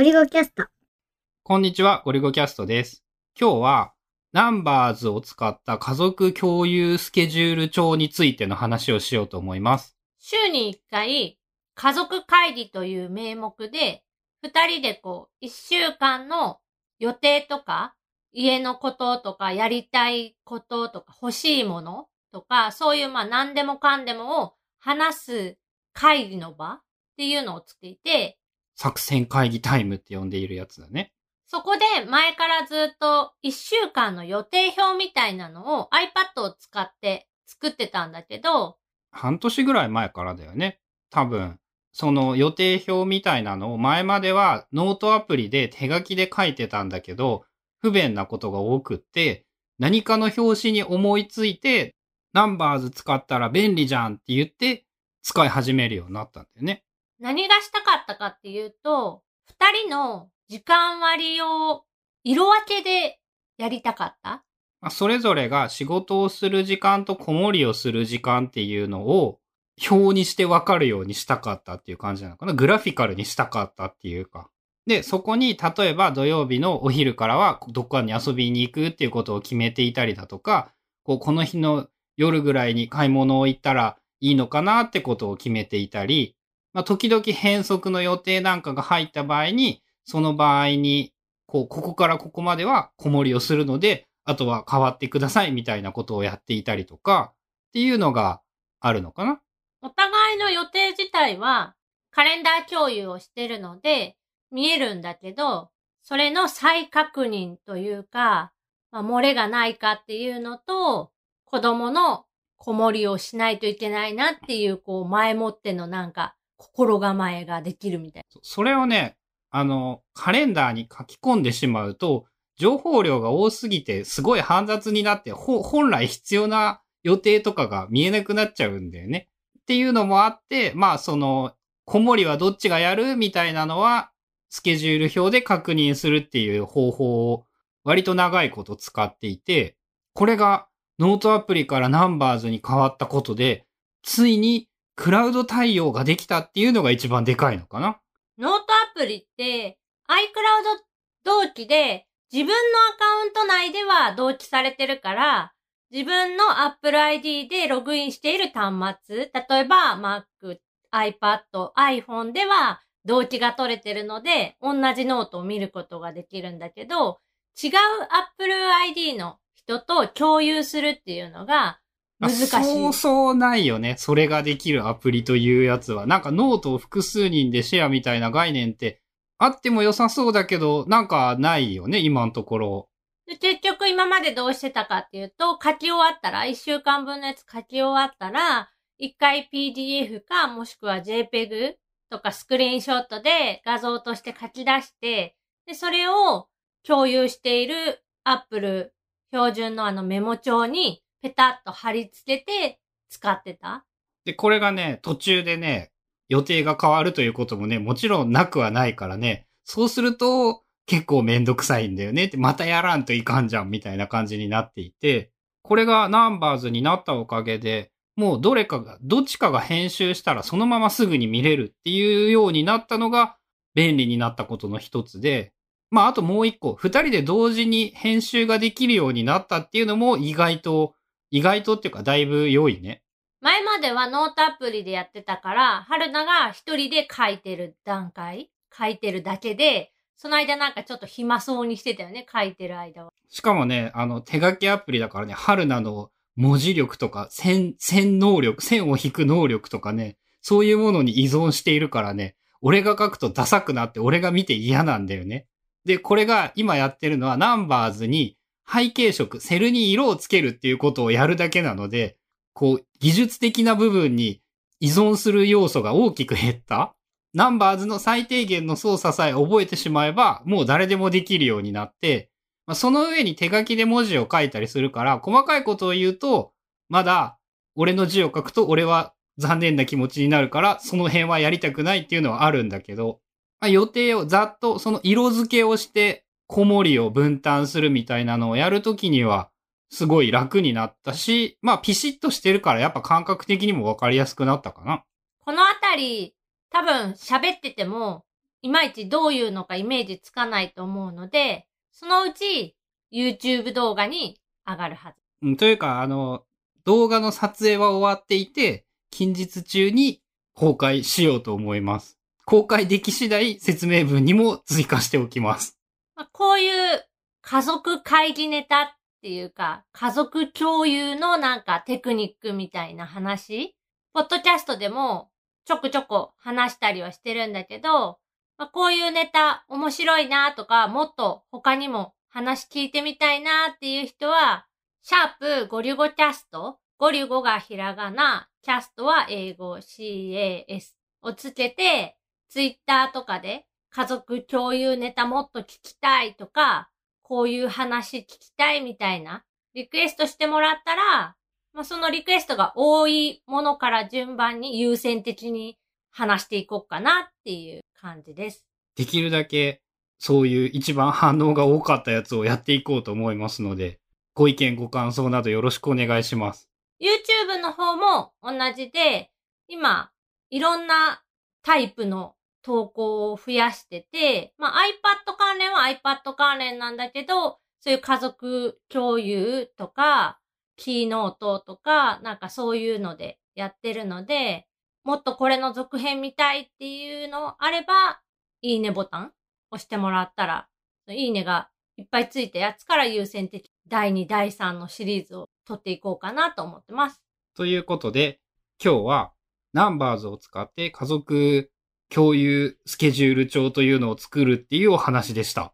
ゴリゴキャスト。こんにちは、ゴリゴキャストです。今日は、ナンバーズを使った家族共有スケジュール帳についての話をしようと思います。週に一回、家族会議という名目で、二人でこう、一週間の予定とか、家のこととか、やりたいこととか、欲しいものとか、そういうまあ何でもかんでもを話す会議の場っていうのをつけて、作戦会議タイムって呼んでいるやつだね。そこで前からずっと一週間の予定表みたいなのを iPad を使って作ってたんだけど、半年ぐらい前からだよね。多分、その予定表みたいなのを前まではノートアプリで手書きで書いてたんだけど、不便なことが多くって、何かの表紙に思いついて、ナンバーズ使ったら便利じゃんって言って、使い始めるようになったんだよね。何がしたかったかっていうと、二人の時間割を色分けでやりたかった。それぞれが仕事をする時間と子守りをする時間っていうのを表にしてわかるようにしたかったっていう感じなのかな。グラフィカルにしたかったっていうか。で、そこに例えば土曜日のお昼からはどっかに遊びに行くっていうことを決めていたりだとか、こうこの日の夜ぐらいに買い物を行ったらいいのかなってことを決めていたり、まあ、時々変則の予定なんかが入った場合に、その場合に、こう、ここからここまでは子守りをするので、あとは変わってくださいみたいなことをやっていたりとか、っていうのがあるのかな。お互いの予定自体はカレンダー共有をしてるので見えるんだけど、それの再確認というか、まあ、漏れがないかっていうのと、子供の子守りをしないといけないなっていう、こう、前もってのなんか、心構えができるみたいそそれをね、あの、カレンダーに書き込んでしまうと、情報量が多すぎて、すごい煩雑になって、ほ本来必要な予定とかが見えなくなっちゃうんだよね。っていうのもあって、まあ、その、子守はどっちがやるみたいなのは、スケジュール表で確認するっていう方法を、割と長いこと使っていて、これがノートアプリから Numbers に変わったことで、ついにクラウド対応ができたっていうのが一番でかいのかな？ノートアプリって、iCloud 同期で、自分のアカウント内では同期されてるから、自分の Apple ID でログインしている端末、例えば Mac、iPad、iPhone では同期が取れてるので、同じノートを見ることができるんだけど、違う Apple ID の人と共有するっていうのが難しい。あそうそうないよね。それができるアプリというやつは。なんかノートを複数人でシェアみたいな概念ってあっても良さそうだけど、なんかないよね、今のところ。で結局今までどうしてたかっていうと、書き終わったら、一週間分のやつ書き終わったら、一回 PDF かもしくは JPEG とかスクリーンショットで画像として書き出して、で、それを共有している Apple 標準のあのメモ帳にペタッと貼り付けて使ってた？で、これがね、途中でね、予定が変わるということもね、もちろんなくはないからね、そうすると結構めんどくさいんだよねって、またやらんといかんじゃんみたいな感じになっていて、これがナンバーズになったおかげで、もうどれかが、どっちかが編集したらそのまますぐに見れるっていうようになったのが便利になったことの一つで、まああともう一個、二人で同時に編集ができるようになったっていうのも意外と、意外とっていうかだいぶ良いね。前まではノートアプリでやってたから、春菜が一人で書いてる段階書いてるだけで、その間なんかちょっと暇そうにしてたよね、書いてる間は。しかもね、あの、手書きアプリだからね、春菜の文字力とか、線、線能力、線を引く能力とかね、そういうものに依存しているからね、俺が書くとダサくなって俺が見て嫌なんだよね。で、これが今やってるのはナンバーズに背景色、セルに色をつけるっていうことをやるだけなので、こう、技術的な部分に依存する要素が大きく減った。ナンバーズの最低限の操作さえ覚えてしまえば、もう誰でもできるようになって、まあ、その上に手書きで文字を書いたりするから、細かいことを言うと、まだ俺の字を書くと俺は残念な気持ちになるから、その辺はやりたくないっていうのはあるんだけど、まあ、予定をざっとその色付けをして、子守を分担するみたいなのをやるときには、すごい楽になったし、まあピシッとしてるからやっぱ感覚的にもわかりやすくなったかな。このあたり、多分喋ってても、いまいちどういうのかイメージつかないと思うので、そのうち YouTube 動画に上がるはず。うんというか、あの、動画の撮影は終わっていて、近日中に公開しようと思います。公開でき次第説明文にも追加しておきます。まあ、こういう家族会議ネタっていうか、家族共有のなんかテクニックみたいな話、ポッドキャストでもちょくちょく話したりはしてるんだけど、まあ、こういうネタ面白いなとか、もっと他にも話聞いてみたいなっていう人は、シャープゴリュゴキャスト、ゴリュゴがひらがな、キャストは英語 CAS をつけて、ツイッターとかで家族共有ネタもっと聞きたいとか、こういう話聞きたいみたいなリクエストしてもらったら、まあ、そのリクエストが多いものから順番に優先的に話していこうかなっていう感じです。できるだけ、そういう一番反応が多かったやつをやっていこうと思いますので、ご意見ご感想などよろしくお願いします。YouTube の方も同じで、今、いろんなタイプの投稿を増やしてて、まあ iPad 関連は iPad 関連なんだけど、そういう家族共有とか、キーノートとか、なんかそういうのでやってるので、もっとこれの続編見たいっていうのあれば、いいねボタン押してもらったら、いいねがいっぱいついたやつから優先的第2、第3のシリーズを撮っていこうかなと思ってます。ということで、今日はナンバーズを使って家族共有スケジュール帳というのを作るっていうお話でした。